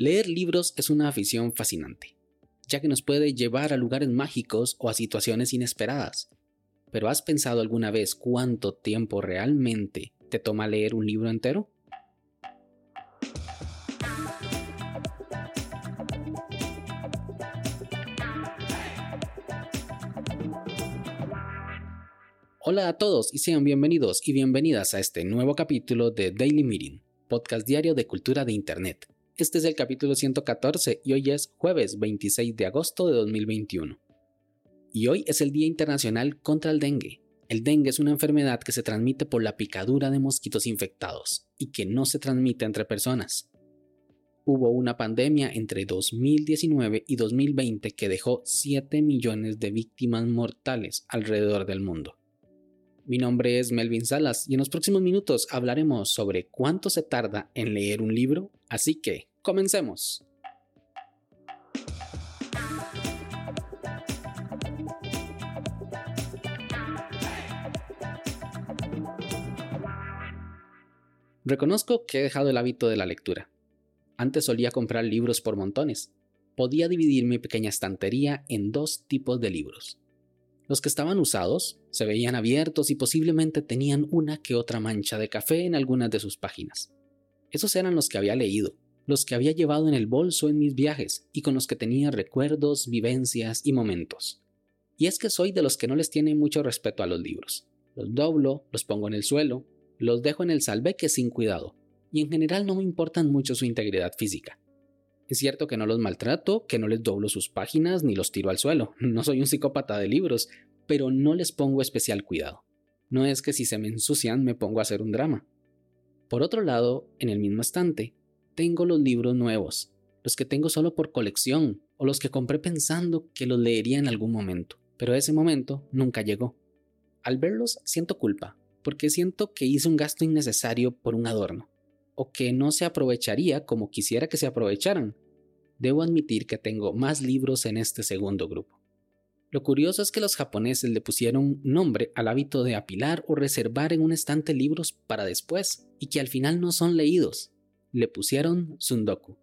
Leer libros es una afición fascinante, ya que nos puede llevar a lugares mágicos o a situaciones inesperadas. Pero ¿has pensado alguna vez cuánto tiempo realmente te toma leer un libro entero? Hola a todos y sean bienvenidos y bienvenidas a este nuevo capítulo de Daily Meeting, podcast diario de cultura de Internet. Este es el capítulo 114 y hoy es jueves 26 de agosto de 2021. Y hoy es el Día Internacional contra el Dengue. El dengue es una enfermedad que se transmite por la picadura de mosquitos infectados y que no se transmite entre personas. Hubo una pandemia entre 2019 y 2020 que dejó 7 millones de víctimas mortales alrededor del mundo. Mi nombre es Melvin Salas y en los próximos minutos hablaremos sobre cuánto se tarda en leer un libro, así que Comencemos. Reconozco que he dejado el hábito de la lectura. Antes solía comprar libros por montones. Podía dividir mi pequeña estantería en dos tipos de libros. Los que estaban usados se veían abiertos y posiblemente tenían una que otra mancha de café en algunas de sus páginas. Esos eran los que había leído, los que había llevado en el bolso en mis viajes y con los que tenía recuerdos, vivencias y momentos. Y es que soy de los que no les tiene mucho respeto a los libros. Los doblo, los pongo en el suelo, los dejo en el salveque sin cuidado, y en general no me importan mucho su integridad física. Es cierto que no los maltrato, que no les doblo sus páginas ni los tiro al suelo, no soy un psicópata de libros, pero no les pongo especial cuidado. No es que si se me ensucian me pongo a hacer un drama. Por otro lado, en el mismo estante, tengo los libros nuevos, los que tengo solo por colección o los que compré pensando que los leería en algún momento, pero ese momento nunca llegó. Al verlos siento culpa, porque siento que hice un gasto innecesario por un adorno, o que no se aprovecharía como quisiera que se aprovecharan. Debo admitir que tengo más libros en este segundo grupo. Lo curioso es que los japoneses le pusieron nombre al hábito de apilar o reservar en un estante libros para después, y que al final no son leídos, le pusieron Sundoku.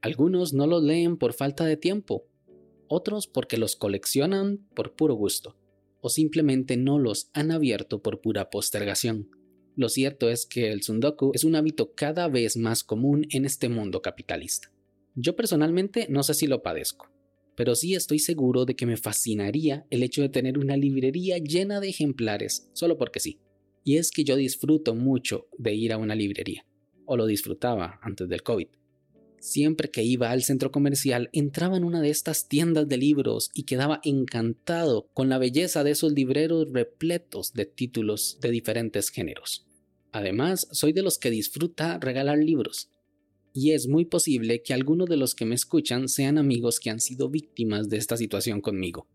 Algunos no los leen por falta de tiempo, otros porque los coleccionan por puro gusto, o simplemente no los han abierto por pura postergación. Lo cierto es que el Sundoku es un hábito cada vez más común en este mundo capitalista. Yo personalmente no sé si lo padezco, pero sí estoy seguro de que me fascinaría el hecho de tener una librería llena de ejemplares solo porque sí. Y es que yo disfruto mucho de ir a una librería o lo disfrutaba antes del COVID. Siempre que iba al centro comercial entraba en una de estas tiendas de libros y quedaba encantado con la belleza de esos libreros repletos de títulos de diferentes géneros. Además, soy de los que disfruta regalar libros. Y es muy posible que algunos de los que me escuchan sean amigos que han sido víctimas de esta situación conmigo.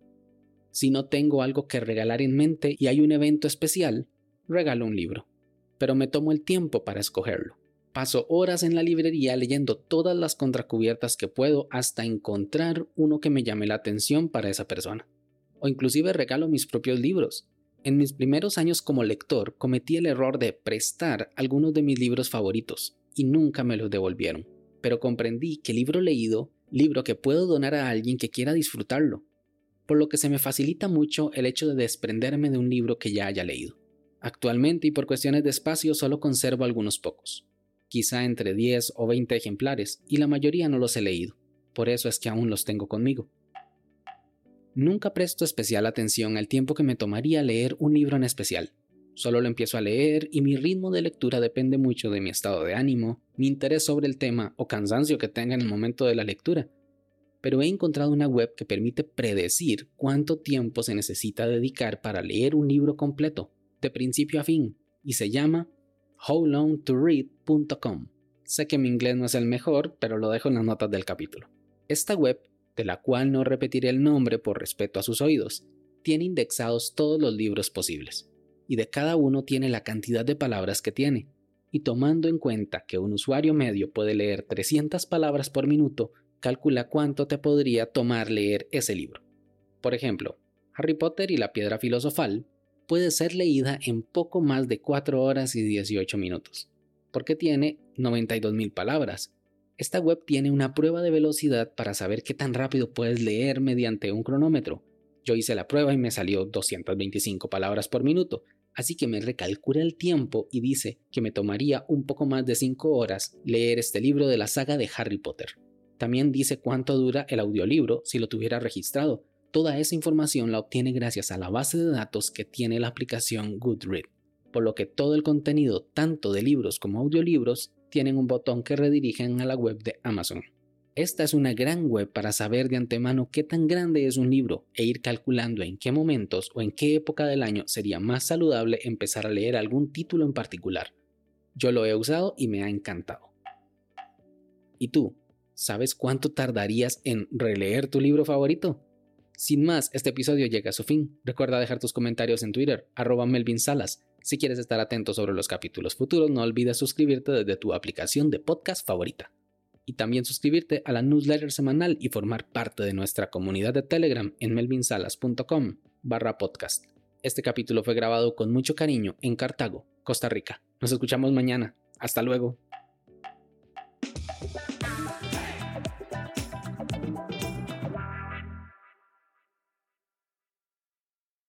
Si no tengo algo que regalar en mente y hay un evento especial, regalo un libro. Pero me tomo el tiempo para escogerlo. Paso horas en la librería leyendo todas las contracubiertas que puedo hasta encontrar uno que me llame la atención para esa persona. O inclusive regalo mis propios libros. En mis primeros años como lector cometí el error de prestar algunos de mis libros favoritos y nunca me los devolvieron. Pero comprendí que libro leído, libro que puedo donar a alguien que quiera disfrutarlo, por lo que se me facilita mucho el hecho de desprenderme de un libro que ya haya leído. Actualmente y por cuestiones de espacio solo conservo algunos pocos quizá entre 10 o 20 ejemplares, y la mayoría no los he leído, por eso es que aún los tengo conmigo. Nunca presto especial atención al tiempo que me tomaría leer un libro en especial. Solo lo empiezo a leer y mi ritmo de lectura depende mucho de mi estado de ánimo, mi interés sobre el tema o cansancio que tenga en el momento de la lectura. Pero he encontrado una web que permite predecir cuánto tiempo se necesita dedicar para leer un libro completo, de principio a fin, y se llama howlongtoread.com. Sé que mi inglés no es el mejor, pero lo dejo en las notas del capítulo. Esta web, de la cual no repetiré el nombre por respeto a sus oídos, tiene indexados todos los libros posibles, y de cada uno tiene la cantidad de palabras que tiene, y tomando en cuenta que un usuario medio puede leer 300 palabras por minuto, calcula cuánto te podría tomar leer ese libro. Por ejemplo, Harry Potter y la Piedra Filosofal puede ser leída en poco más de 4 horas y 18 minutos, porque tiene 92.000 palabras, Esta web tiene una prueba de velocidad para saber qué tan rápido puedes leer mediante un cronómetro. Yo hice la prueba y me salió 225 palabras por minuto, así que me recalcula el tiempo y dice que me tomaría un poco más de 5 horas leer este libro de la saga de Harry Potter. También dice cuánto dura el audiolibro si lo tuviera registrado. Toda esa información la obtiene gracias a la base de datos que tiene la aplicación Goodread, por lo que todo el contenido, tanto de libros como audiolibros, tienen un botón que redirigen a la web de Amazon. Esta es una gran web para saber de antemano qué tan grande es un libro e ir calculando en qué momentos o en qué época del año sería más saludable empezar a leer algún título en particular. Yo lo he usado y me ha encantado. ¿Y tú? ¿Sabes cuánto tardarías en releer tu libro favorito? Sin más, este episodio llega a su fin. Recuerda dejar tus comentarios en Twitter, arroba Melvin Salas. Si quieres estar atento sobre los capítulos futuros, no olvides suscribirte desde tu aplicación de podcast favorita. Y también suscribirte a la newsletter semanal y formar parte de nuestra comunidad de Telegram en melvinsalas.com barra podcast. Este capítulo fue grabado con mucho cariño en Cartago, Costa Rica. Nos escuchamos mañana. Hasta luego.